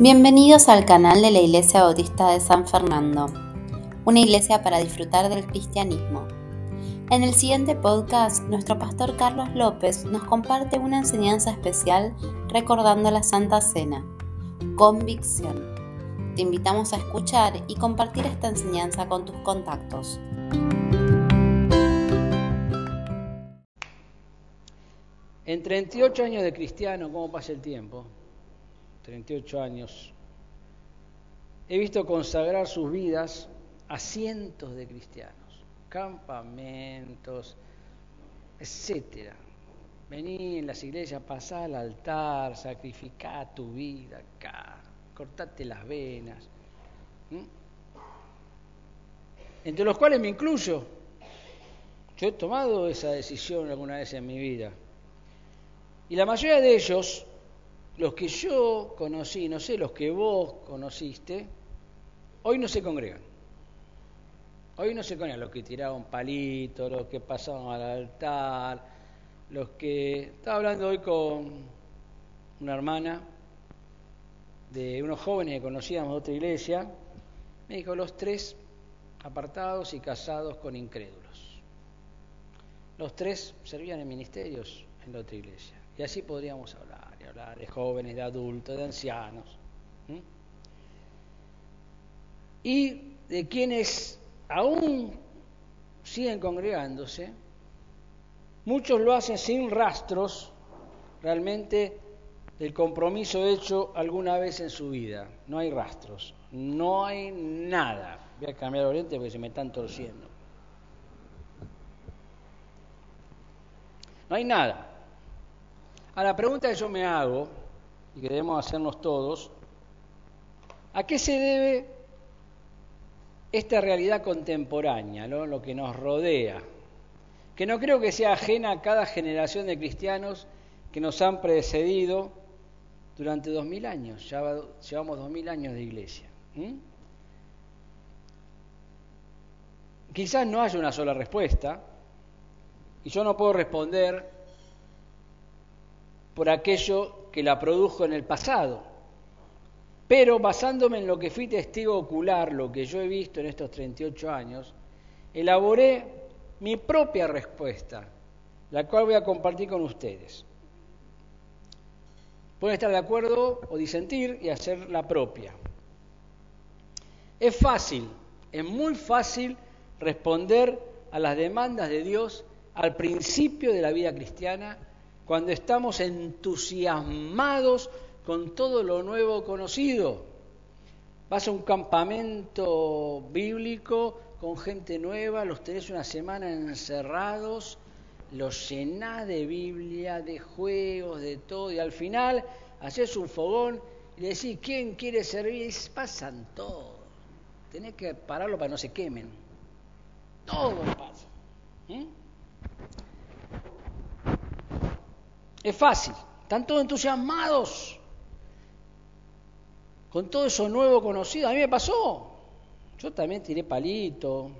Bienvenidos al canal de la Iglesia Bautista de San Fernando, una iglesia para disfrutar del cristianismo. En el siguiente podcast, nuestro pastor Carlos López nos comparte una enseñanza especial recordando la Santa Cena, Convicción. Te invitamos a escuchar y compartir esta enseñanza con tus contactos. En 38 años de cristiano, ¿cómo pasa el tiempo? 38 años, he visto consagrar sus vidas a cientos de cristianos, campamentos, etcétera. Vení en las iglesias, pasá al altar, sacrificá tu vida acá, cortate las venas. Entre los cuales me incluyo. Yo he tomado esa decisión alguna vez en mi vida. Y la mayoría de ellos los que yo conocí, no sé, los que vos conociste, hoy no se congregan. Hoy no se congregan los que tiraban palitos, los que pasaban al altar, los que... Estaba hablando hoy con una hermana de unos jóvenes que conocíamos de otra iglesia, me dijo los tres apartados y casados con incrédulos. Los tres servían en ministerios en la otra iglesia. Y así podríamos hablar hablar de jóvenes, de adultos, de ancianos. Y de quienes aún siguen congregándose, muchos lo hacen sin rastros realmente del compromiso hecho alguna vez en su vida. No hay rastros, no hay nada. Voy a cambiar el oriente porque se me están torciendo. No hay nada. A la pregunta que yo me hago, y que debemos hacernos todos, ¿a qué se debe esta realidad contemporánea, lo que nos rodea? Que no creo que sea ajena a cada generación de cristianos que nos han precedido durante dos mil años. Ya llevamos dos mil años de iglesia. Quizás no haya una sola respuesta, y yo no puedo responder por aquello que la produjo en el pasado. Pero basándome en lo que fui testigo ocular, lo que yo he visto en estos 38 años, elaboré mi propia respuesta, la cual voy a compartir con ustedes. Pueden estar de acuerdo o disentir y hacer la propia. Es fácil, es muy fácil responder a las demandas de Dios al principio de la vida cristiana cuando estamos entusiasmados con todo lo nuevo conocido. Vas a un campamento bíblico con gente nueva, los tenés una semana encerrados, los llenás de Biblia, de juegos, de todo, y al final haces un fogón y decís, ¿quién quiere servir? Y pasan todos. Tenés que pararlo para que no se quemen. Todo pasa. ¿eh? Es fácil. Están todos entusiasmados con todo eso nuevo conocido. A mí me pasó. Yo también tiré palito.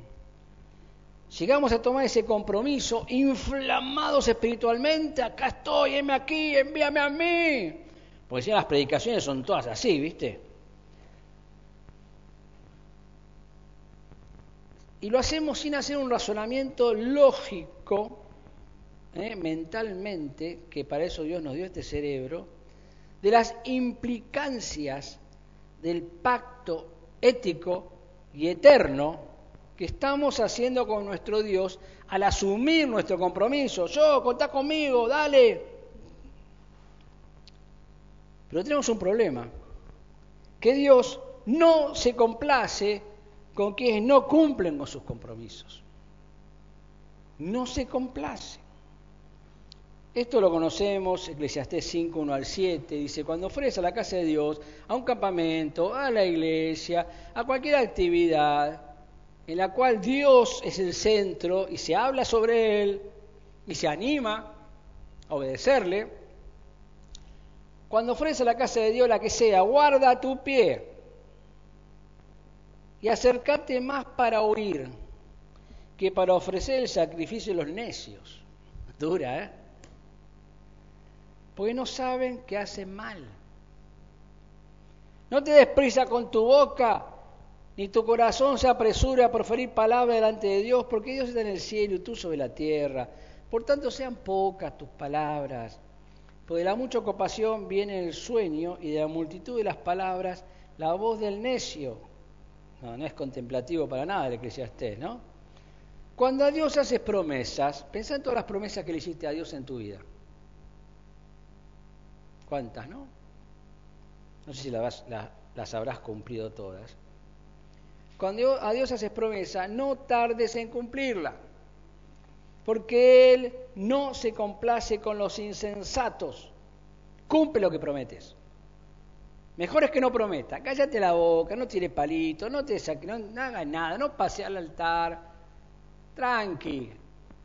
Llegamos a tomar ese compromiso, inflamados espiritualmente. Acá estoy, heme aquí, envíame a mí. Porque si las predicaciones son todas así, ¿viste? Y lo hacemos sin hacer un razonamiento lógico ¿eh? mentalmente, que para eso Dios nos dio este cerebro, de las implicancias del pacto ético y eterno que estamos haciendo con nuestro Dios al asumir nuestro compromiso. Yo, contá conmigo, dale. Pero tenemos un problema, que Dios no se complace con quienes no cumplen con sus compromisos. No se complace. Esto lo conocemos, Eclesiastés 5, 1 al 7, dice, cuando fueres a la casa de Dios, a un campamento, a la iglesia, a cualquier actividad en la cual Dios es el centro y se habla sobre Él y se anima a obedecerle, cuando fueres a la casa de Dios, la que sea, guarda tu pie y acércate más para oír que para ofrecer el sacrificio de los necios. Dura, ¿eh? Porque no saben que hacen mal. No te des prisa con tu boca, ni tu corazón se apresure a proferir palabras delante de Dios, porque Dios está en el cielo y tú sobre la tierra. Por tanto, sean pocas tus palabras. Porque de la mucha ocupación viene el sueño y de la multitud de las palabras la voz del necio. No, no es contemplativo para nada el eclesiastés, ¿no? Cuando a Dios haces promesas, pensá en todas las promesas que le hiciste a Dios en tu vida. ¿Cuántas, no? No sé si las, habrás cumplido todas. Cuando a Dios haces promesa, no tardes en cumplirla, porque Él no se complace con los insensatos. Cumple lo que prometes. Mejor es que no prometa. Cállate la boca, no tires palito, no te no, no hagas nada, no pase al altar. Tranqui,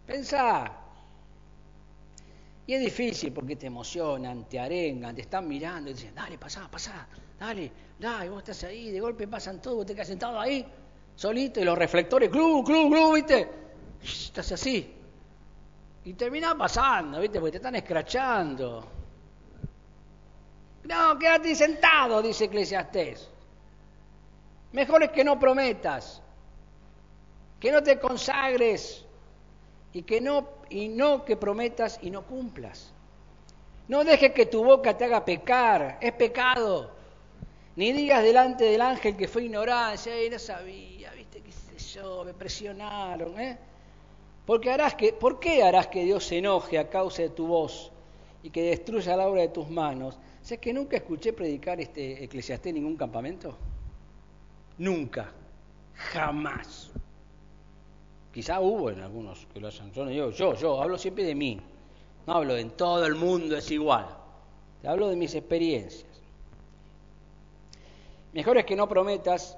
pensá. Y es difícil porque te emocionan, te arengan, te están mirando y dicen, dale, pasá, pasá, dale, dale, vos estás ahí, de golpe pasan todos, vos te quedas sentado ahí, solito, y los reflectores, club, club, club, ¿viste? Estás así. Y terminás pasando, ¿viste? Porque te están escrachando. No, quédate sentado, dice Eclesiastés. Mejor es que no prometas, que no te consagres y que no y no que prometas y no cumplas. No dejes que tu boca te haga pecar, es pecado. Ni digas delante del ángel que fue ignorancia, y no sabía, viste, qué sé yo, me presionaron, ¿eh? Porque harás que, ¿Por qué harás que Dios se enoje a causa de tu voz y que destruya la obra de tus manos? ¿Sabes que nunca escuché predicar este eclesiastés en ningún campamento? Nunca, jamás. Quizá hubo en algunos que lo hayan. Yo, yo, yo, hablo siempre de mí. No hablo de en todo el mundo es igual. Te hablo de mis experiencias. Mejor es que no prometas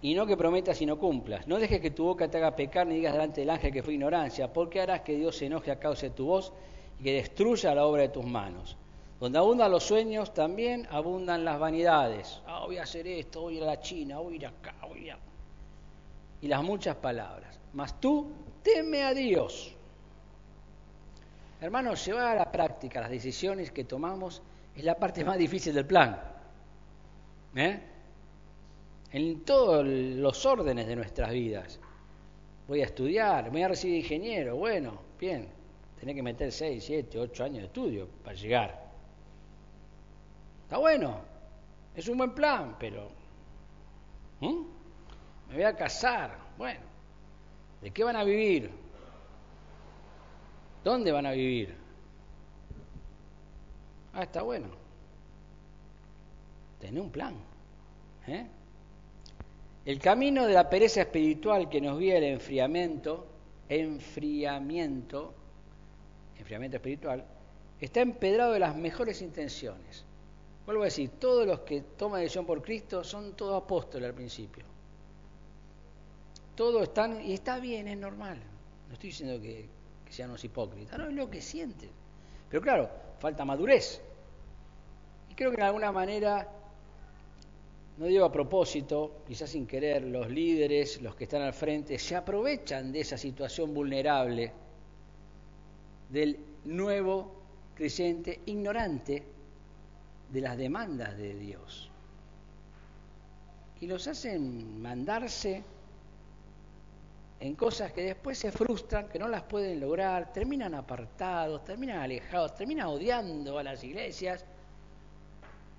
y no que prometas y no cumplas. No dejes que tu boca te haga pecar ni digas delante del ángel que fue ignorancia, porque harás que Dios se enoje a causa de tu voz y que destruya la obra de tus manos. Donde abundan los sueños, también abundan las vanidades. Ah, voy a hacer esto, voy a ir a la China, voy a ir acá, voy a y las muchas palabras. Mas tú teme a Dios. Hermanos, llevar a la práctica las decisiones que tomamos es la parte más difícil del plan. ¿Eh? En todos los órdenes de nuestras vidas. Voy a estudiar, voy a recibir ingeniero, bueno, bien, tenés que meter 6, 7, 8 años de estudio para llegar. Está bueno, es un buen plan, pero me voy a casar. Bueno, ¿de qué van a vivir? ¿Dónde van a vivir? Ah, está bueno. Tener un plan. ¿eh? El camino de la pereza espiritual que nos guía el enfriamiento, enfriamiento, enfriamiento espiritual, está empedrado de las mejores intenciones. Vuelvo a decir, todos los que toman decisión por Cristo son todos apóstoles al principio todos están, y está bien, es normal. No estoy diciendo que, sean los hipócritas, no es lo que sienten. Pero claro, falta madurez. Y creo que de alguna manera, no digo a propósito, quizás sin querer, los líderes, los que están al frente, se aprovechan de esa situación vulnerable del nuevo creyente ignorante de las demandas de Dios. Y los hacen mandarse en cosas que después se frustran, que no las pueden lograr, terminan apartados, terminan alejados, terminan odiando a las iglesias,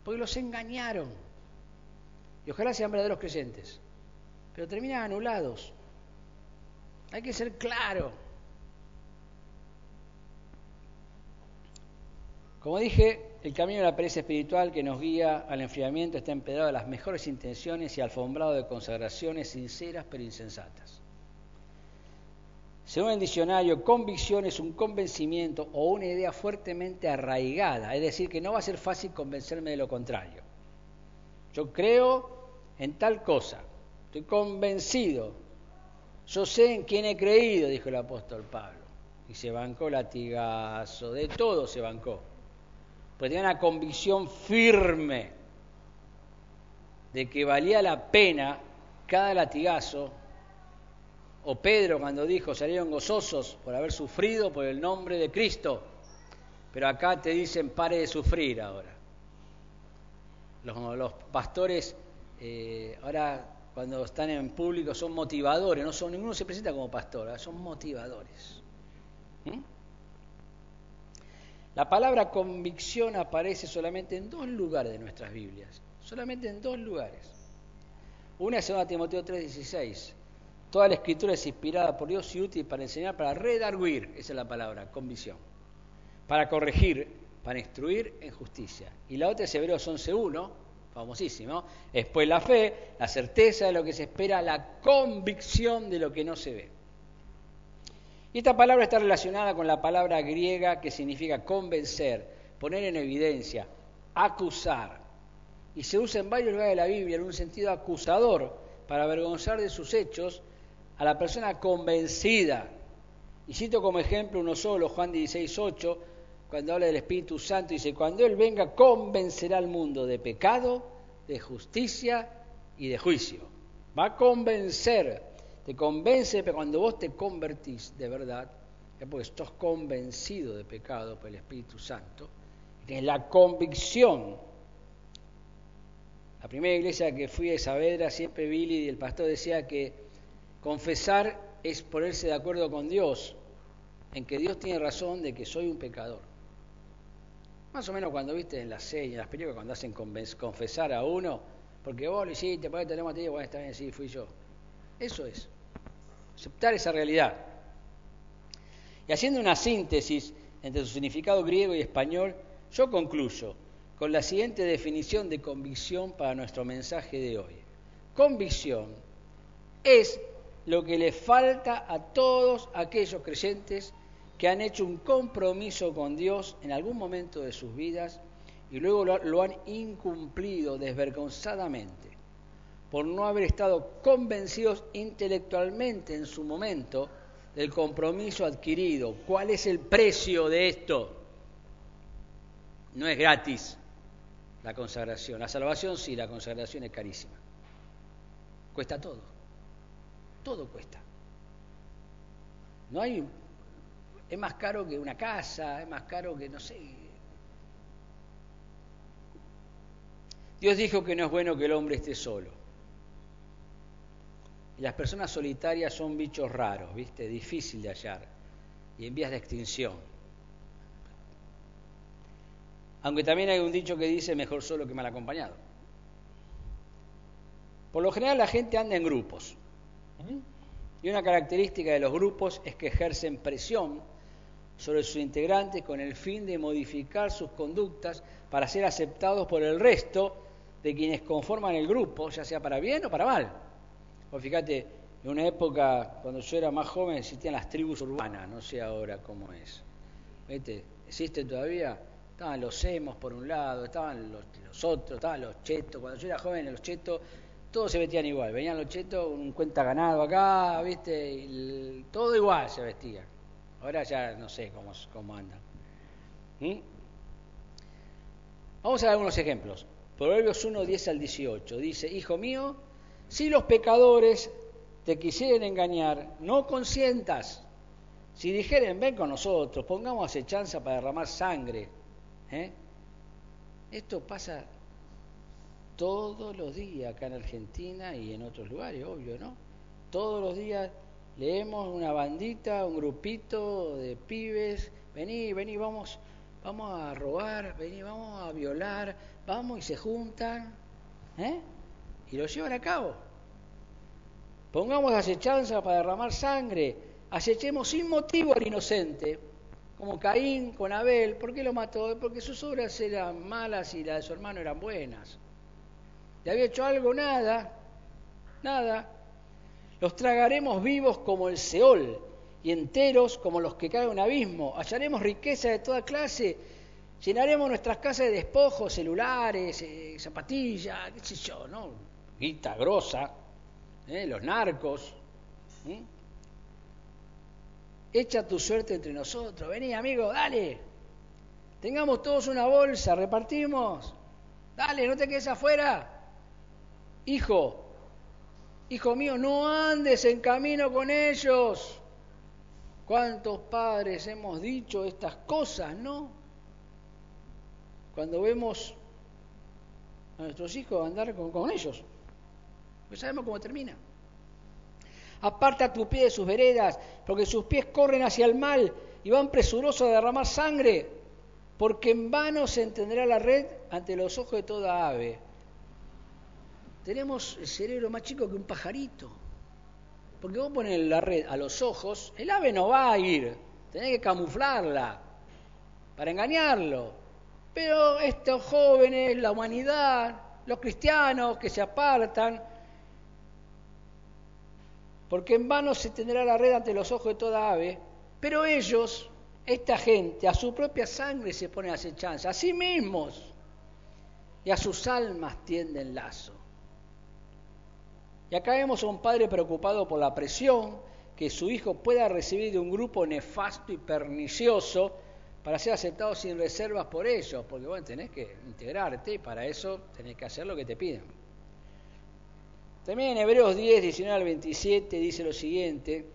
porque los engañaron. Y ojalá sean verdaderos creyentes, pero terminan anulados. Hay que ser claro. Como dije, el camino de la pereza espiritual que nos guía al enfriamiento está empedrado de las mejores intenciones y alfombrado de consagraciones sinceras pero insensatas. Según el diccionario, convicción es un convencimiento o una idea fuertemente arraigada, es decir, que no va a ser fácil convencerme de lo contrario. Yo creo en tal cosa, estoy convencido, yo sé en quién he creído, dijo el apóstol Pablo, y se bancó latigazo, de todo se bancó, pues tenía una convicción firme de que valía la pena cada latigazo o Pedro cuando dijo, salieron gozosos por haber sufrido por el nombre de Cristo. Pero acá te dicen, pare de sufrir ahora. Los, pastores eh, ahora cuando están en público son motivadores, no son, ninguno se presenta como pastor, son motivadores. ¿Mm? La palabra convicción aparece solamente en dos lugares de nuestras Biblias, solamente en dos lugares. Una es 2 Timoteo 3:16. Toda la escritura es inspirada por Dios y útil para enseñar, para redarguir, esa es la palabra, convicción, para corregir, para instruir en justicia. Y la otra es Hebreos 11.1, famosísimo, después la fe, la certeza de lo que se espera, la convicción de lo que no se ve. Y esta palabra está relacionada con la palabra griega que significa convencer, poner en evidencia, acusar. Y se usa en varios lugares de la Biblia en un sentido acusador para avergonzar de sus hechos a la persona convencida. Y cito como ejemplo uno solo, Juan 16, 8, cuando habla del Espíritu Santo, dice, cuando Él venga convencerá al mundo de pecado, de justicia y de juicio. Va a convencer, te convence, pero cuando vos te convertís de verdad, es porque estás convencido de pecado por el Espíritu Santo, tienes la convicción. La primera iglesia que fui a Saavedra, siempre Billy y el pastor decía que Confesar es ponerse de acuerdo con Dios, en que Dios tiene razón de que soy un pecador. Más o menos cuando viste en las series, en las películas, cuando hacen confesar a uno, porque vos lo hiciste, porque tenemos a ti, bueno, está bien, sí, fui yo. Eso es, aceptar esa realidad. Y haciendo una síntesis entre su significado griego y español, yo concluyo con la siguiente definición de convicción para nuestro mensaje de hoy. Convicción es lo que le falta a todos aquellos creyentes que han hecho un compromiso con Dios en algún momento de sus vidas y luego lo, han incumplido desvergonzadamente por no haber estado convencidos intelectualmente en su momento del compromiso adquirido. ¿Cuál es el precio de esto? No es gratis la consagración. La salvación sí, la consagración es carísima. Cuesta todo. Todo cuesta. No hay. Es más caro que una casa, es más caro que no sé. Dios dijo que no es bueno que el hombre esté solo. Y las personas solitarias son bichos raros, ¿viste? Difícil de hallar y en vías de extinción. Aunque también hay un dicho que dice mejor solo que mal acompañado. Por lo general la gente anda en grupos. Y una característica de los grupos es que ejercen presión sobre sus integrantes con el fin de modificar sus conductas para ser aceptados por el resto de quienes conforman el grupo, ya sea para bien o para mal. Pues fíjate, en una época, cuando yo era más joven, existían las tribus urbanas, no sé ahora cómo es. ¿Viste? ¿Existen todavía? Estaban los emos por un lado, estaban los otros, estaban los chetos. Cuando yo era joven, los chetos todos se vestían igual. Venían los chetos, un cuenta ganado acá, ¿viste? todo igual se vestía. Ahora ya no sé cómo, cómo andan. ¿Mm? Vamos a dar algunos ejemplos. Proverbios 1, 10 al 18. Dice, Hijo mío, si los pecadores te quisieren engañar, no consientas. Si dijeren, ven con nosotros, pongamos acechanza para derramar sangre. ¿eh? Esto pasa todos los días acá en Argentina y en otros lugares, obvio, ¿no? Todos los días leemos una bandita, un grupito de pibes, vení, vení, vamos, vamos a robar, vení, vamos a violar, vamos y se juntan, ¿eh? Y lo llevan a cabo. Pongamos acechanza para derramar sangre, acechemos sin motivo al inocente, como Caín con Abel, ¿por qué lo mató? Porque sus obras eran malas y las de su hermano eran buenas. ¿Le había hecho algo? Nada, nada. Los tragaremos vivos como el Seol y enteros como los que caen en un abismo. Hallaremos riqueza de toda clase. Llenaremos nuestras casas de despojos, celulares, eh, zapatillas, qué sé yo, ¿no? Guita grosa, ¿eh? los narcos. Echa tu suerte entre nosotros. Vení, amigo, dale. Tengamos todos una bolsa, repartimos. Dale, no te quedes afuera. Hijo, hijo mío, no andes en camino con ellos. ¿Cuántos padres hemos dicho estas cosas, no? Cuando vemos a nuestros hijos andar con, ellos. Pues sabemos cómo termina. Aparta tu pie de sus veredas, porque sus pies corren hacia el mal y van presurosos a derramar sangre, porque en vano se entenderá la red ante los ojos de toda ave. Tenemos el cerebro más chico que un pajarito. Porque vos pones la red a los ojos, el ave no va a ir, tenés que camuflarla para engañarlo. Pero estos jóvenes, la humanidad, los cristianos que se apartan, porque en vano se tendrá la red ante los ojos de toda ave, pero ellos, esta gente, a su propia sangre se ponen acechanza, a sí mismos, y a sus almas tienden lazo. Y acá vemos a un padre preocupado por la presión que su hijo pueda recibir de un grupo nefasto y pernicioso para ser aceptado sin reservas por ellos, porque bueno, tenés que integrarte y para eso tenés que hacer lo que te piden. También en Hebreos 10, 19 al 27 dice lo siguiente,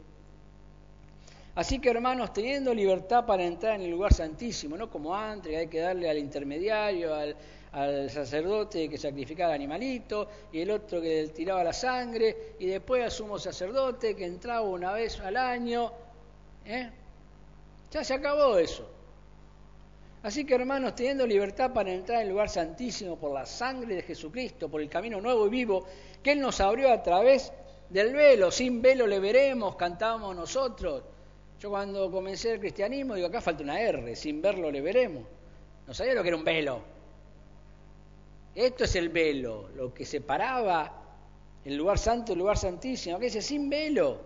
Así que hermanos, teniendo libertad para entrar en el lugar santísimo, no como antes, hay que darle al intermediario, al, al sacerdote que sacrificaba animalito, y el otro que tiraba la sangre, y después al sumo sacerdote que entraba una vez al año. ¿eh? Ya se acabó eso. Así que hermanos, teniendo libertad para entrar en el lugar santísimo por la sangre de Jesucristo, por el camino nuevo y vivo que Él nos abrió a través del velo, sin velo le veremos, cantábamos nosotros. Yo cuando comencé el cristianismo digo, acá falta una R, sin verlo le veremos. No sabía lo que era un velo. Esto es el velo, lo que separaba el lugar santo del lugar santísimo, que dice sin velo.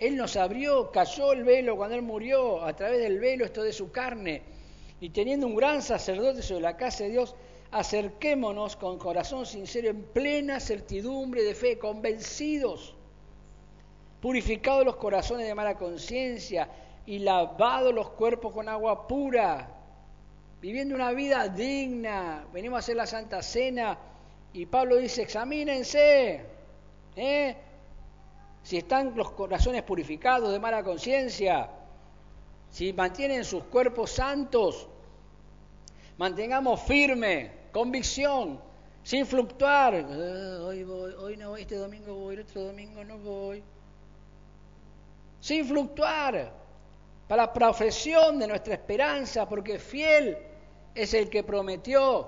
Él nos abrió, cayó el velo cuando Él murió, a través del velo esto de su carne. Y teniendo un gran sacerdote sobre la casa de Dios, acerquémonos con corazón sincero, en plena certidumbre de fe, convencidos, purificados los corazones de mala conciencia y lavados los cuerpos con agua pura viviendo una vida digna. Venimos a hacer la Santa Cena y Pablo dice, examínense, ¿eh? si están los corazones purificados de mala conciencia, si mantienen sus cuerpos santos, mantengamos firme, convicción, sin fluctuar. Ah, hoy voy, hoy no voy, este domingo voy, el otro domingo no voy. Sin fluctuar, para la profesión de nuestra esperanza, porque fiel es el que prometió,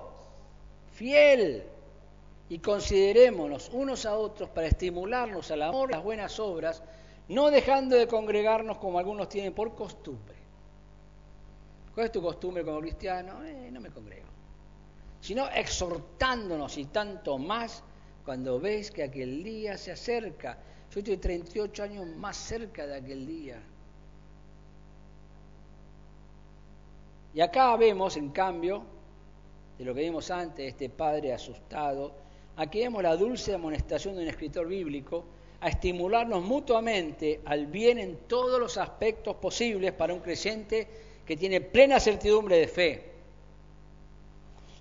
fiel. Y considerémonos unos a otros para estimularnos al amor, a las buenas obras, no dejando de congregarnos como algunos tienen por costumbre. ¿Cuál es tu costumbre como cristiano? Eh, no me congrego. Sino exhortándonos y tanto más cuando ves que aquel día se acerca. Yo estoy 38 años más cerca de aquel día. Y acá vemos, en cambio, de lo que vimos antes, este padre asustado, aquí vemos la dulce amonestación de un escritor bíblico a estimularnos mutuamente al bien en todos los aspectos posibles para un creyente que tiene plena certidumbre de fe.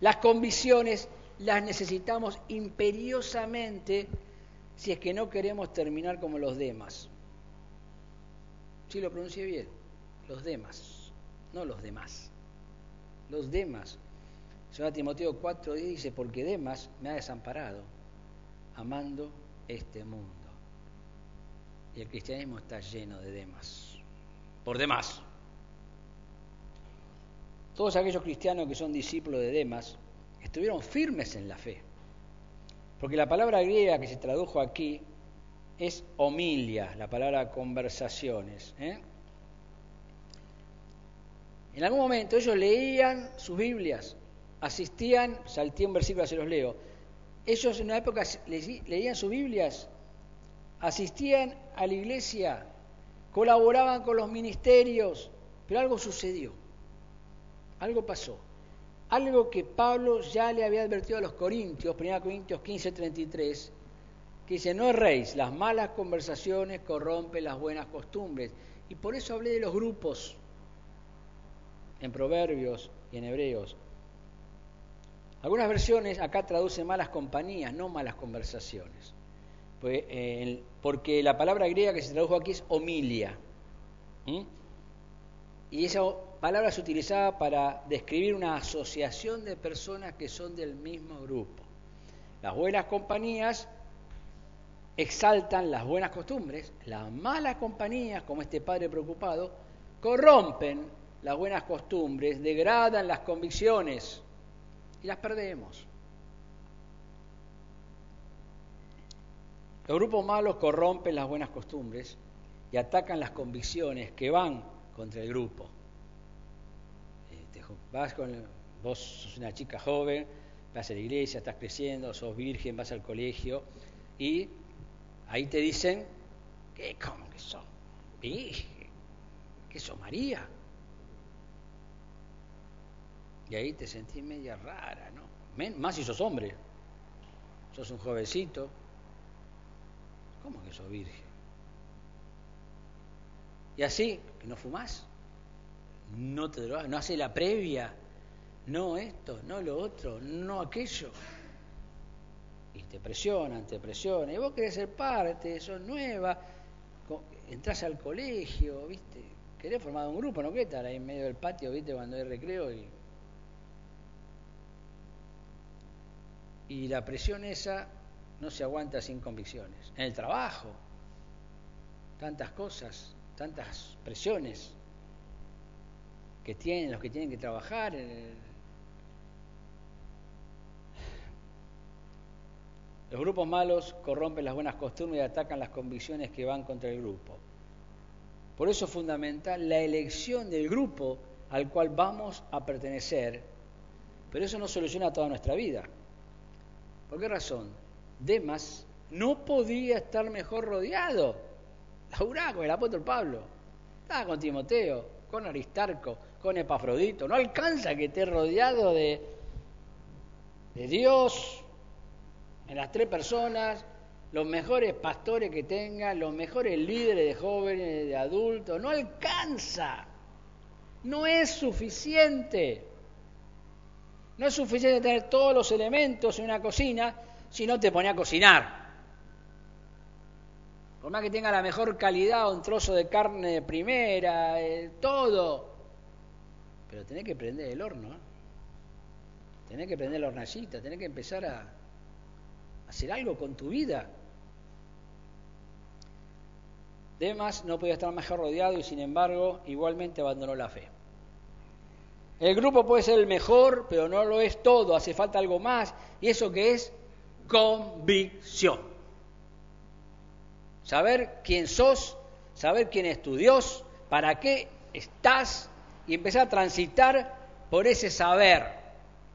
Las convicciones las necesitamos imperiosamente si es que no queremos terminar como los demás. Si lo pronuncié bien, los demás, no los demás los demás. Según Timoteo 4 dice, porque Demas me ha desamparado, amando este mundo. Y el cristianismo está lleno de Demas, por demás. Todos aquellos cristianos que son discípulos de Demas estuvieron firmes en la fe. Porque la palabra griega que se tradujo aquí es homilia, la palabra conversaciones. ¿eh? En algún momento ellos leían sus Biblias, asistían, salté un versículo, se los leo. Ellos en una época leían sus Biblias, asistían a la iglesia, colaboraban con los ministerios, pero algo sucedió, algo pasó. Algo que Pablo ya le había advertido a los Corintios, 1 Corintios 15, 33, que dice, no erréis, las malas conversaciones corrompen las buenas costumbres. Y por eso hablé de los grupos, en Proverbios y en Hebreos. Algunas versiones acá traducen malas compañías, no malas conversaciones. Pues, eh, porque la palabra griega que se tradujo aquí es homilia. Y esa palabra se utilizaba para describir una asociación de personas que son del mismo grupo. Las buenas compañías exaltan las buenas costumbres, las malas compañías, como este padre preocupado, corrompen las buenas costumbres, degradan las convicciones y las perdemos. Los grupos malos corrompen las buenas costumbres y atacan las convicciones que van contra el grupo. Eh, vas con, vos sos una chica joven, vas a la iglesia, estás creciendo, sos virgen, vas al colegio y ahí te dicen, ¿qué? ¿Cómo que sos? ¿Qué sos María? Y ahí te sentís media rara, ¿no? Más si sos hombre, sos un jovencito. ¿Cómo que sos virgen? Y así, que no fumás, no te drogas, no hace la previa, no esto, no lo otro, no aquello. Y te presionan, te presionan. Y vos querés ser parte, sos nueva, entras al colegio, ¿viste? Querés formar un grupo, no querés estar ahí en medio del patio, ¿viste? Cuando hay recreo y Y la presión esa no se aguanta sin convicciones. En el trabajo, tantas cosas, tantas presiones que tienen los que tienen que trabajar. Los grupos malos corrompen las buenas costumbres y atacan las convicciones que van contra el grupo. Por eso es fundamental la elección del grupo al cual vamos a pertenecer, pero eso no soluciona toda nuestra vida. ¿Por qué razón? Demas no podía estar mejor rodeado. Laburaba con el apóstol Pablo. Estaba con Timoteo, con Aristarco, con Epafrodito. No alcanza que esté rodeado de, de Dios en las tres personas, los mejores pastores que tenga, los mejores líderes de jóvenes, de adultos. No alcanza. No es suficiente. No es suficiente tener todos los elementos en una cocina si no te pone a cocinar. Por más que tenga la mejor calidad, un trozo de carne de primera, eh, todo. Pero tenés que prender el horno. ¿eh? Tenés que prender la hornacita, tenés que empezar a hacer algo con tu vida. Demas no podía estar mejor rodeado y sin embargo igualmente abandonó la fe. El grupo puede ser el mejor, pero no lo es todo, hace falta algo más. ¿Y eso que es? Convicción. Saber quién sos, saber quién es tu Dios, para qué estás y empezar a transitar por ese saber,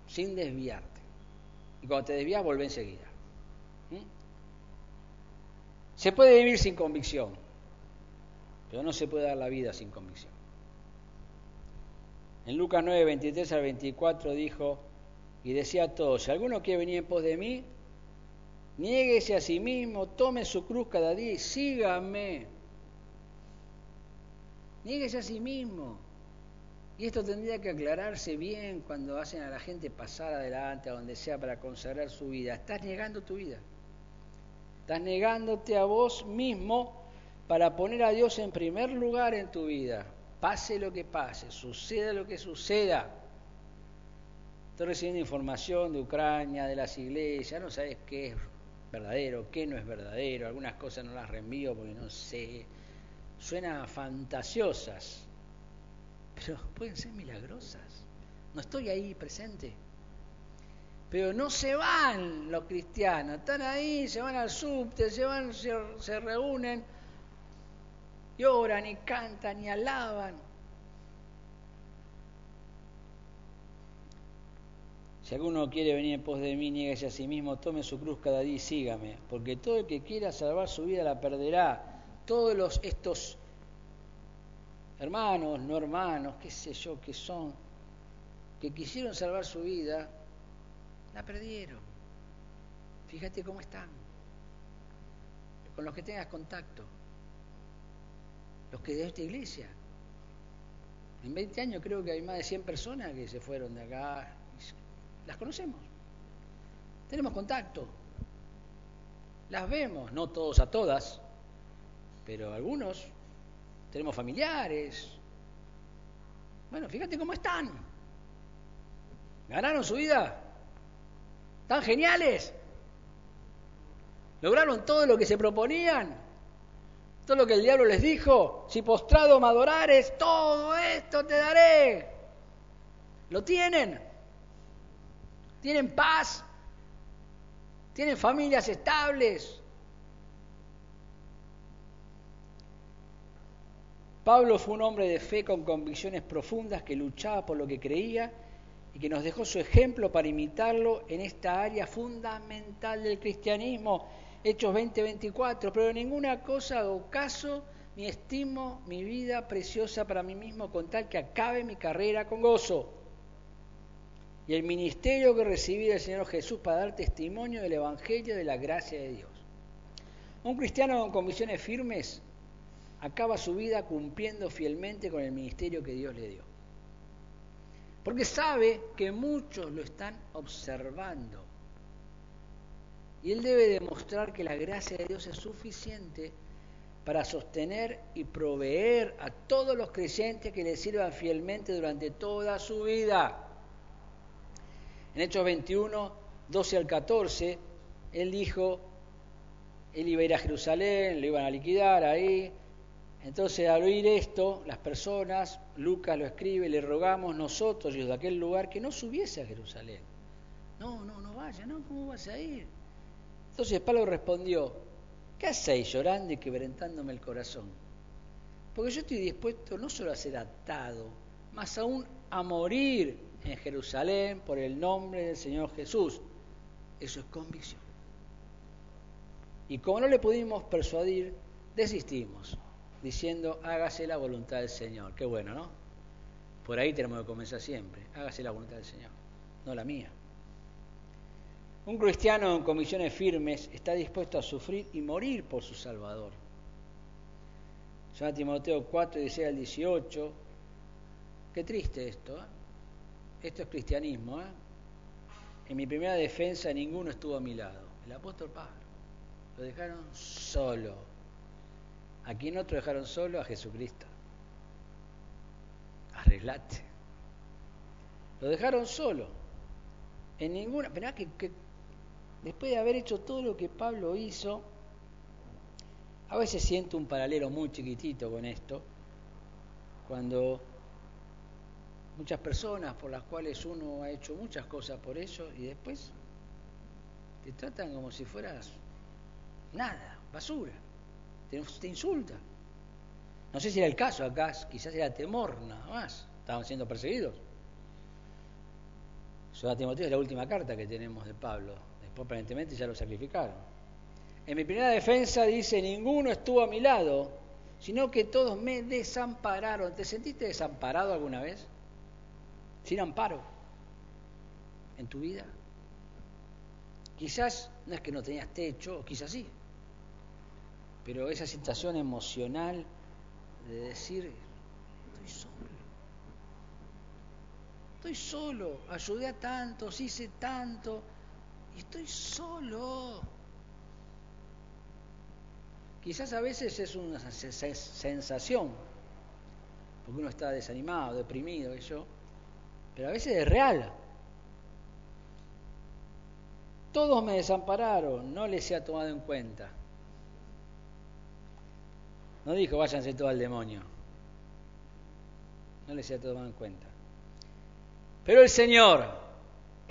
sin desviarte. Y cuando te desvías, vuelve enseguida. ¿Mm? Se puede vivir sin convicción, pero no se puede dar la vida sin convicción. En Lucas 9, 23 al 24 dijo y decía a todos, si alguno quiere venir en pos de mí, niéguese a sí mismo, tome su cruz cada día y sígame. Niéguese a sí mismo. Y esto tendría que aclararse bien cuando hacen a la gente pasar adelante a donde sea para consagrar su vida. Estás negando tu vida. Estás negándote a vos mismo para poner a Dios en primer lugar en tu vida pase lo que pase, suceda lo que suceda. Estoy recibiendo información de Ucrania, de las iglesias, no sabes qué es verdadero, qué no es verdadero, algunas cosas no las reenvío porque no sé. Suena fantasiosas, pero pueden ser milagrosas. No estoy ahí presente. Pero no se van los cristianos, están ahí, se van al subte, se van, se reúnen lloran y cantan y alaban. Si alguno quiere venir en pos de mí, nieguese a sí mismo, tome su cruz cada día y sígame, porque todo el que quiera salvar su vida la perderá. Todos los, estos hermanos, no hermanos, qué sé yo, que son, que quisieron salvar su vida, la perdieron. Fíjate cómo están, con los que tengas contacto los que de esta iglesia. En 20 años creo que hay más de 100 personas que se fueron de acá. Las conocemos. Tenemos contacto. Las vemos, no todos a todas, pero algunos tenemos familiares. Bueno, fíjate cómo están. ¿Ganaron su vida? ¿Tan geniales? ¿Lograron todo lo que se proponían? ¿Todo lo que el diablo les dijo? Si postrado me adorares, todo esto te daré. ¿Lo tienen? ¿Tienen paz? ¿Tienen familias estables? Pablo fue un hombre de fe con convicciones profundas que luchaba por lo que creía y que nos dejó su ejemplo para imitarlo en esta área fundamental del cristianismo, Hechos 20:24, pero en ninguna cosa hago caso ni estimo mi vida preciosa para mí mismo con tal que acabe mi carrera con gozo. Y el ministerio que recibí del Señor Jesús para dar testimonio del Evangelio de la gracia de Dios. Un cristiano con convicciones firmes acaba su vida cumpliendo fielmente con el ministerio que Dios le dio. Porque sabe que muchos lo están observando. Y él debe demostrar que la gracia de Dios es suficiente para sostener y proveer a todos los creyentes que le sirvan fielmente durante toda su vida. En Hechos 21, 12 al 14, él dijo, él iba a ir a Jerusalén, lo iban a liquidar ahí, entonces, al oír esto, las personas, Lucas lo escribe, le rogamos nosotros, y de aquel lugar, que no subiese a Jerusalén. No, no, no vaya, no, ¿cómo vas a ir? Entonces Pablo respondió, ¿qué hacéis llorando y quebrantándome el corazón? Porque yo estoy dispuesto no solo a ser atado, más aún a morir en Jerusalén por el nombre del Señor Jesús. Eso es convicción. Y como no le pudimos persuadir, desistimos diciendo, hágase la voluntad del Señor. Qué bueno, ¿no? Por ahí tenemos que comenzar siempre. Hágase la voluntad del Señor, no la mía. Un cristiano en comisiones firmes está dispuesto a sufrir y morir por su Salvador. San Timoteo 4, 16 al 18. Qué triste esto. ¿eh? Esto es cristianismo. ¿eh? En mi primera defensa ninguno estuvo a mi lado. El apóstol Pablo. Lo dejaron solo ¿A quién otro dejaron solo? A Jesucristo. Arreglate. Lo dejaron solo. En ninguna. Que después de haber hecho todo lo que Pablo hizo, a veces siento un paralelo muy chiquitito con esto, cuando muchas personas por las cuales uno ha hecho muchas cosas por ellos y después te tratan como si fueras nada, basura te, insulta. No sé si era el caso acá, quizás era temor nada más, estaban siendo perseguidos. Soda Timoteo es la última carta que tenemos de Pablo, aparentemente ya lo sacrificaron. En mi primera defensa dice, ninguno estuvo a mi lado, sino que todos me desampararon. ¿Te sentiste desamparado alguna vez? Sin amparo en tu vida. Quizás no es que no tenías techo, quizás sí, pero esa situación emocional de decir, estoy solo, estoy solo, ayudé a tantos, hice tanto, y estoy solo. Quizás a veces es una sensación, porque uno está desanimado, deprimido, yo, pero a veces es real. Todos me desampararon, no les he tomado en cuenta. No dijo váyanse todo al demonio. No les ha tomado en cuenta. Pero el Señor,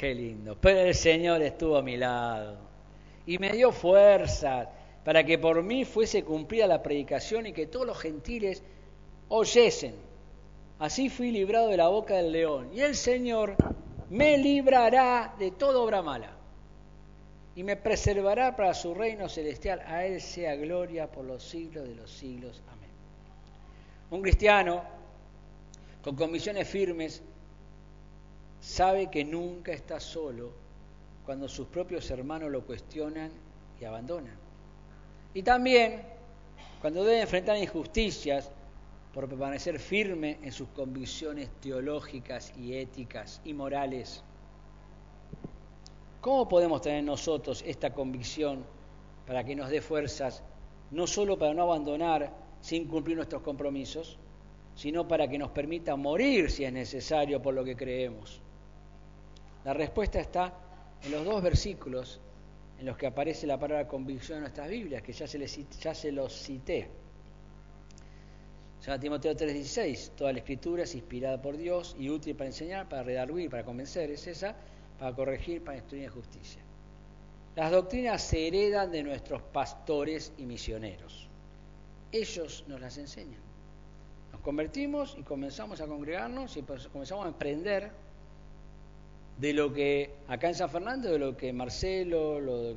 qué lindo, pero el Señor estuvo a mi lado y me dio fuerza para que por mí fuese cumplida la predicación y que todos los gentiles oyesen. Así fui librado de la boca del león y el Señor me librará de toda obra mala y me preservará para su reino celestial. A Él sea gloria por los siglos de los siglos. Amén. Un cristiano con convicciones firmes sabe que nunca está solo cuando sus propios hermanos lo cuestionan y abandonan. Y también cuando debe enfrentar injusticias por permanecer firme en sus convicciones teológicas y éticas y morales. ¿Cómo podemos tener nosotros esta convicción para que nos dé fuerzas, no solo para no abandonar sin cumplir nuestros compromisos, sino para que nos permita morir si es necesario por lo que creemos? La respuesta está en los dos versículos, en los que aparece la palabra convicción en nuestras Biblias, que ya se, los cité. San Timoteo 3:16, toda la escritura es inspirada por Dios y útil para enseñar, para redarguir, para convencer, es esa, para corregir, para instruir en justicia. Las doctrinas se heredan de nuestros pastores y misioneros. Ellos nos las enseñan. Nos convertimos y comenzamos a congregarnos y pues comenzamos a emprender de lo que acá en San Fernando, de lo que Marcelo, lo,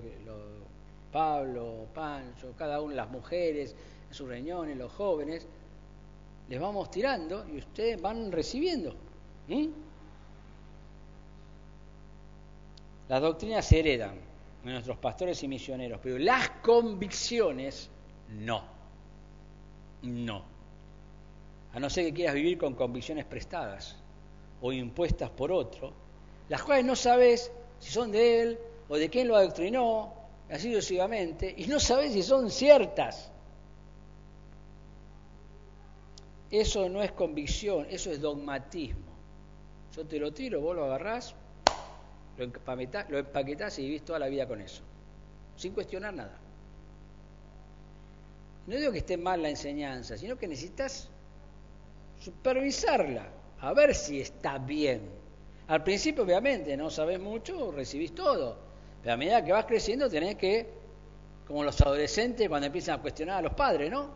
Pablo, Pancho, cada uno, las mujeres, en sus reuniones, los jóvenes, les vamos tirando y ustedes van recibiendo. Las doctrinas se heredan de nuestros pastores y misioneros, pero las convicciones no. No. A no ser que quieras vivir con convicciones prestadas o impuestas por otro, las cuales no sabes si son de él o de quién lo adoctrinó, así sucesivamente, y no sabes si son ciertas. Eso no es convicción, eso es dogmatismo. Yo te lo tiro, vos lo agarrás, lo empaquetás, lo empaquetás y vivís toda la vida con eso, sin cuestionar nada. No digo que esté mal la enseñanza, sino que necesitas supervisarla, a ver si está bien. Al principio, obviamente, no sabes mucho, recibís todo. Pero a medida que vas creciendo, tenés que, como los adolescentes cuando empiezan a cuestionar a los padres, ¿no?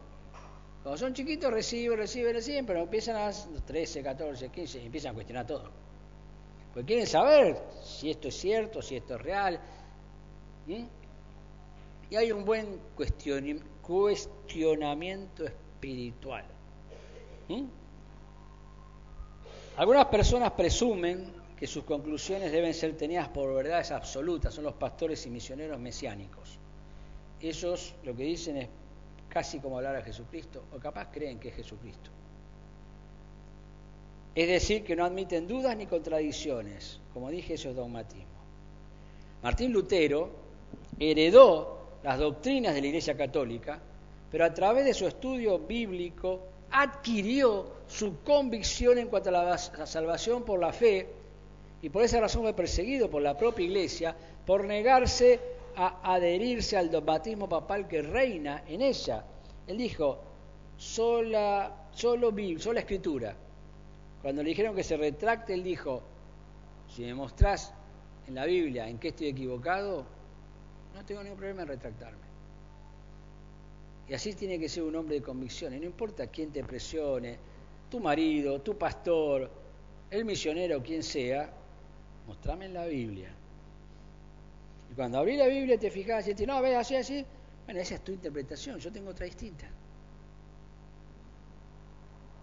Cuando son chiquitos reciben, reciben, reciben, pero empiezan a los 13, 14, 15 y empiezan a cuestionar todo. Porque quieren saber si esto es cierto, si esto es real. Y hay un buen cuestionamiento espiritual. Algunas personas presumen que sus conclusiones deben ser tenidas por verdades absolutas, son los pastores y misioneros mesiánicos. Ellos lo que dicen es casi como hablar a Jesucristo, o capaz creen que es Jesucristo. Es decir, que no admiten dudas ni contradicciones. Como dije, eso es dogmatismo. Martín Lutero heredó las doctrinas de la Iglesia Católica, pero a través de su estudio bíblico adquirió su convicción en cuanto a la salvación por la fe y por esa razón fue perseguido por la propia Iglesia por negarse a adherirse al dogmatismo papal que reina en ella. Él dijo, sola, solo sola escritura. Cuando le dijeron que se retracte, él dijo, si me mostrás en la Biblia en qué estoy equivocado, no tengo ningún problema en retractarme. Y así tiene que ser un hombre de convicción. Y no importa quién te presione, tu marido, tu pastor, el misionero, quien sea, mostrame en la Biblia y cuando abrí la Biblia te fijabas y te no, ve así, así, bueno, esa es tu interpretación, yo tengo otra distinta.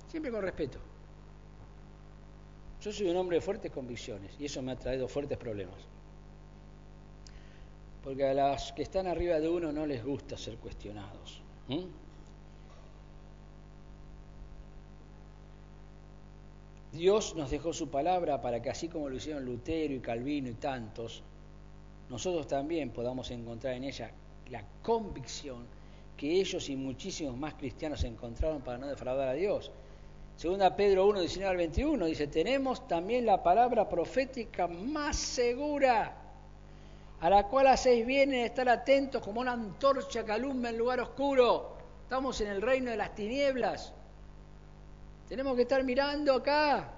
Siempre con respeto. Yo soy un hombre de fuertes convicciones y eso me ha traído fuertes problemas. Porque a las que están arriba de uno no les gusta ser cuestionados. Dios nos dejó su palabra para que así como lo hicieron Lutero y Calvino y tantos, nosotros también podamos encontrar en ella la convicción que ellos y muchísimos más cristianos encontraron para no defraudar a Dios. Segunda Pedro 1, 19 al 21 dice, tenemos también la palabra profética más segura, a la cual hacéis bien en estar atentos como una antorcha que alumbra en lugar oscuro. Estamos en el reino de las tinieblas. Tenemos que estar mirando acá,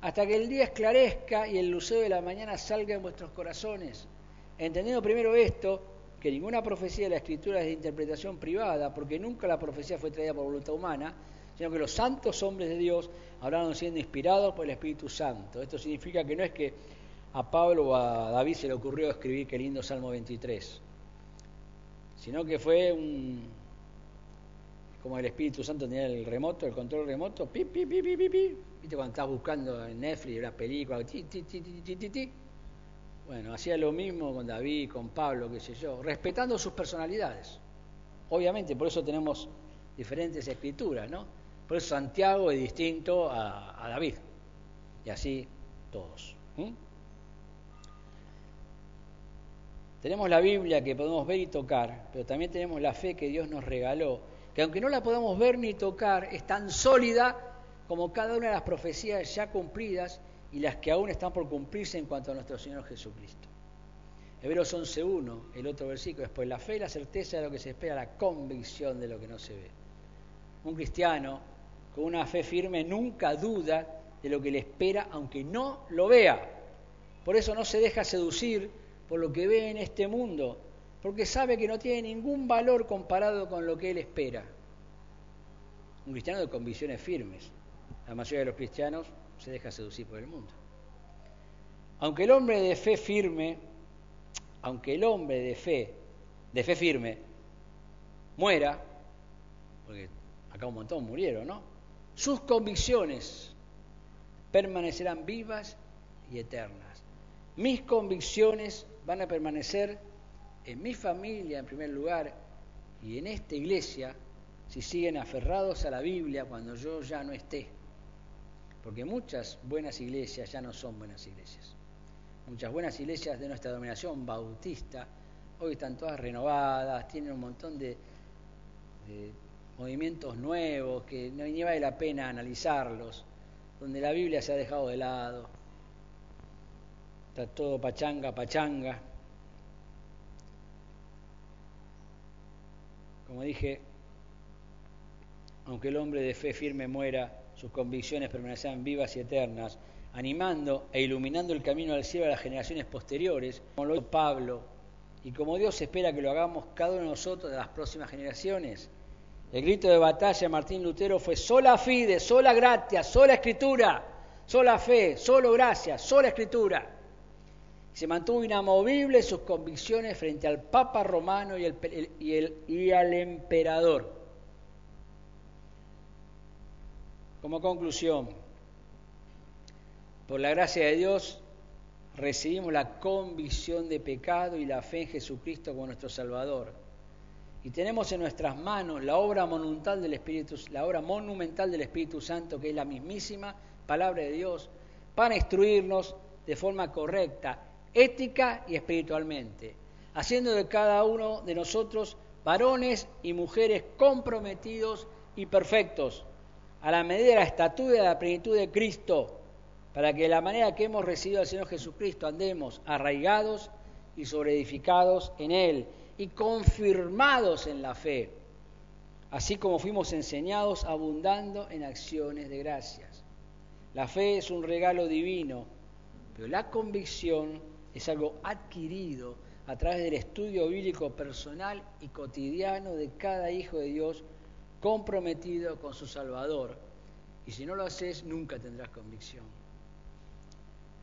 hasta que el día esclarezca y el lucero de la mañana salga en vuestros corazones. Entendiendo primero esto, que ninguna profecía de la Escritura es de interpretación privada, porque nunca la profecía fue traída por voluntad humana, sino que los santos hombres de Dios hablaron siendo inspirados por el Espíritu Santo. Esto significa que no es que a Pablo o a David se le ocurrió escribir qué lindo Salmo 23, sino que fue un, como el Espíritu Santo tenía el remoto, el control remoto, pi, pi, pi, pi, pi, pi. ¿Viste cuando estás buscando en Netflix una película? Ti, ti, ti, ti, ti, ti, Bueno, hacía lo mismo con David, con Pablo, qué sé yo, respetando sus personalidades. Obviamente, por eso tenemos diferentes escrituras, ¿no? Por eso Santiago es distinto a, David. Y así todos. Tenemos la Biblia que podemos ver y tocar, pero también tenemos la fe que Dios nos regaló que aunque no la podamos ver ni tocar, es tan sólida como cada una de las profecías ya cumplidas y las que aún están por cumplirse en cuanto a nuestro Señor Jesucristo. Hebreos 11.1, el otro versículo, después la fe, la certeza de lo que se espera, la convicción de lo que no se ve. Un cristiano con una fe firme nunca duda de lo que le espera, aunque no lo vea. Por eso no se deja seducir por lo que ve en este mundo, porque sabe que no tiene ningún valor comparado con lo que él espera. Un cristiano de convicciones firmes. La mayoría de los cristianos se deja seducir por el mundo. Aunque el hombre de fe firme, aunque el hombre de fe, de fe firme, muera, porque acá un montón murieron, ¿no? Sus convicciones permanecerán vivas y eternas. Mis convicciones van a permanecer en mi familia en primer lugar y en esta iglesia si siguen aferrados a la Biblia cuando yo ya no esté. Porque muchas buenas iglesias ya no son buenas iglesias. Muchas buenas iglesias de nuestra dominación bautista hoy están todas renovadas, tienen un montón de, movimientos nuevos que no ni vale la pena analizarlos, donde la Biblia se ha dejado de lado. Está todo pachanga, pachanga. Como dije, aunque el hombre de fe firme muera, sus convicciones permanecerán vivas y eternas, animando e iluminando el camino al cielo a las generaciones posteriores, como lo hizo Pablo, y como Dios espera que lo hagamos cada uno de nosotros de las próximas generaciones. El grito de batalla de Martín Lutero fue sola fide, sola gratia, sola escritura, sola fe, solo gracia, sola escritura. Se mantuvo inamovible sus convicciones frente al Papa romano y, el, y al emperador. Como conclusión, por la gracia de Dios recibimos la convicción de pecado y la fe en Jesucristo como nuestro Salvador. Y tenemos en nuestras manos la obra monumental del Espíritu, la obra monumental del Espíritu Santo, que es la mismísima palabra de Dios, para instruirnos de forma correcta, ética y espiritualmente, haciendo de cada uno de nosotros varones y mujeres comprometidos y perfectos a la medida de la estatura de la plenitud de Cristo, para que de la manera que hemos recibido al Señor Jesucristo andemos arraigados y sobreedificados en Él y confirmados en la fe, así como fuimos enseñados abundando en acciones de gracias. La fe es un regalo divino, pero la convicción es algo adquirido a través del estudio bíblico personal y cotidiano de cada hijo de Dios comprometido con su Salvador. Y si no lo haces, nunca tendrás convicción.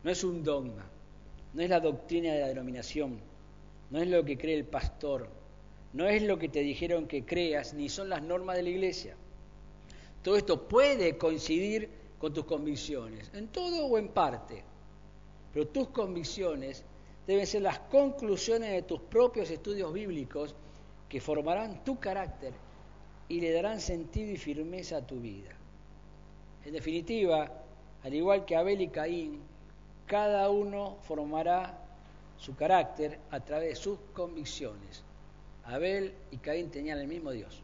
No es un dogma, no es la doctrina de la denominación, no es lo que cree el pastor, no es lo que te dijeron que creas, ni son las normas de la iglesia. Todo esto puede coincidir con tus convicciones, en todo o en parte, pero tus convicciones deben ser las conclusiones de tus propios estudios bíblicos que formarán tu carácter y le darán sentido y firmeza a tu vida. En definitiva, al igual que Abel y Caín, cada uno formará su carácter a través de sus convicciones. Abel y Caín tenían el mismo Dios,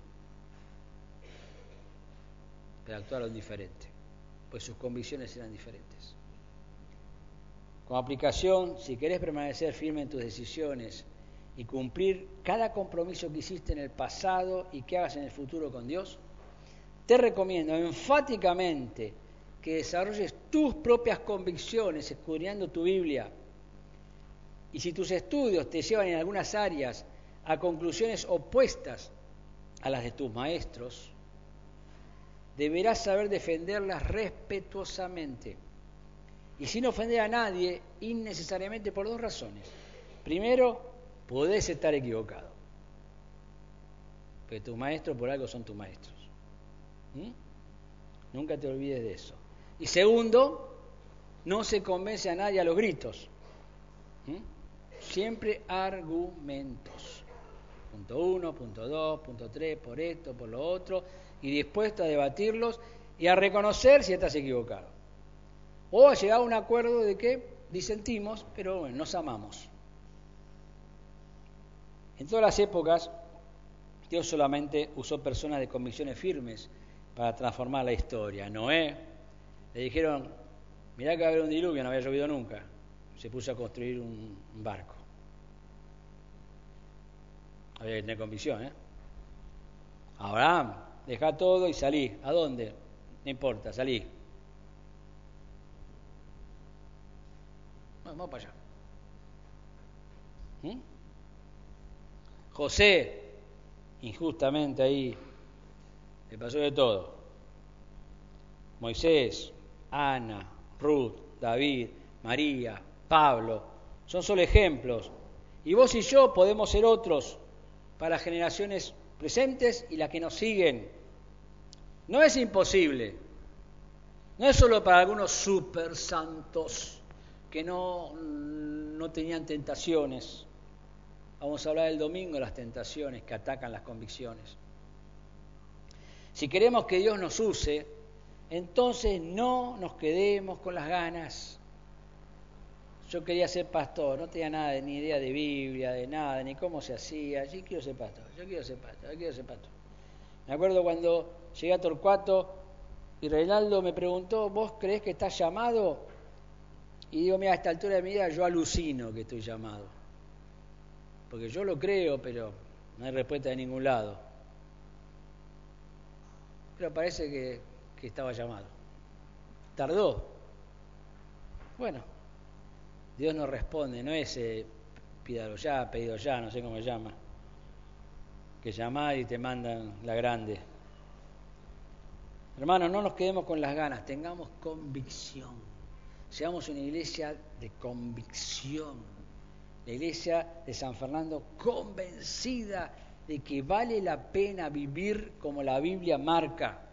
pero actuaron diferente, pues sus convicciones eran diferentes. Como aplicación, si querés permanecer firme en tus decisiones, y cumplir cada compromiso que hiciste en el pasado y que hagas en el futuro con Dios, te recomiendo enfáticamente que desarrolles tus propias convicciones escudriñando tu Biblia. Y si tus estudios te llevan en algunas áreas a conclusiones opuestas a las de tus maestros, deberás saber defenderlas respetuosamente y sin ofender a nadie innecesariamente por dos razones. Primero, podés estar equivocado. Pero tus maestros por algo son tus maestros. ¿Mm? Nunca te olvides de eso. Y segundo, no se convence a nadie a los gritos. ¿Mm? Siempre argumentos. Punto uno, punto dos, punto tres, por esto, por lo otro, y dispuesto a debatirlos y a reconocer si estás equivocado. O a llegar a un acuerdo de que disentimos, pero bueno, nos amamos. En todas las épocas, Dios solamente usó personas de convicciones firmes para transformar la historia. Noé le dijeron, mirá que va a haber un diluvio, no había llovido nunca. Se puso a construir un barco. Había que tener convicción, ¿eh? Abraham, deja todo y salí. ¿A dónde? No importa, salí. Vamos para allá. ¿Mm? José, injustamente ahí, le pasó de todo. Moisés, Ana, Ruth, David, María, Pablo, son solo ejemplos. Y vos y yo podemos ser otros para las generaciones presentes y las que nos siguen. No es imposible. No es solo para algunos super santos que no, no tenían tentaciones. Vamos a hablar el domingo de las tentaciones que atacan las convicciones. Si queremos que Dios nos use, entonces no nos quedemos con las ganas. Yo quería ser pastor, no tenía nada, ni idea de Biblia, de nada, ni cómo se hacía. Yo quiero ser pastor, yo quiero ser pastor, yo quiero ser pastor. Me acuerdo cuando llegué a Torcuato y Reinaldo me preguntó, ¿vos crees que estás llamado? Y digo, mira, a esta altura de mi vida yo alucino que estoy llamado. Porque yo lo creo, pero no hay respuesta de ningún lado. Pero parece que, que estaba llamado. Tardó. Bueno, Dios no responde, no es eh, pídalo ya, pedido ya, no sé cómo se llama. Que llamar y te mandan la grande. Hermanos, no nos quedemos con las ganas, tengamos convicción. Seamos una iglesia de convicción. La iglesia de San Fernando convencida de que vale la pena vivir como la Biblia marca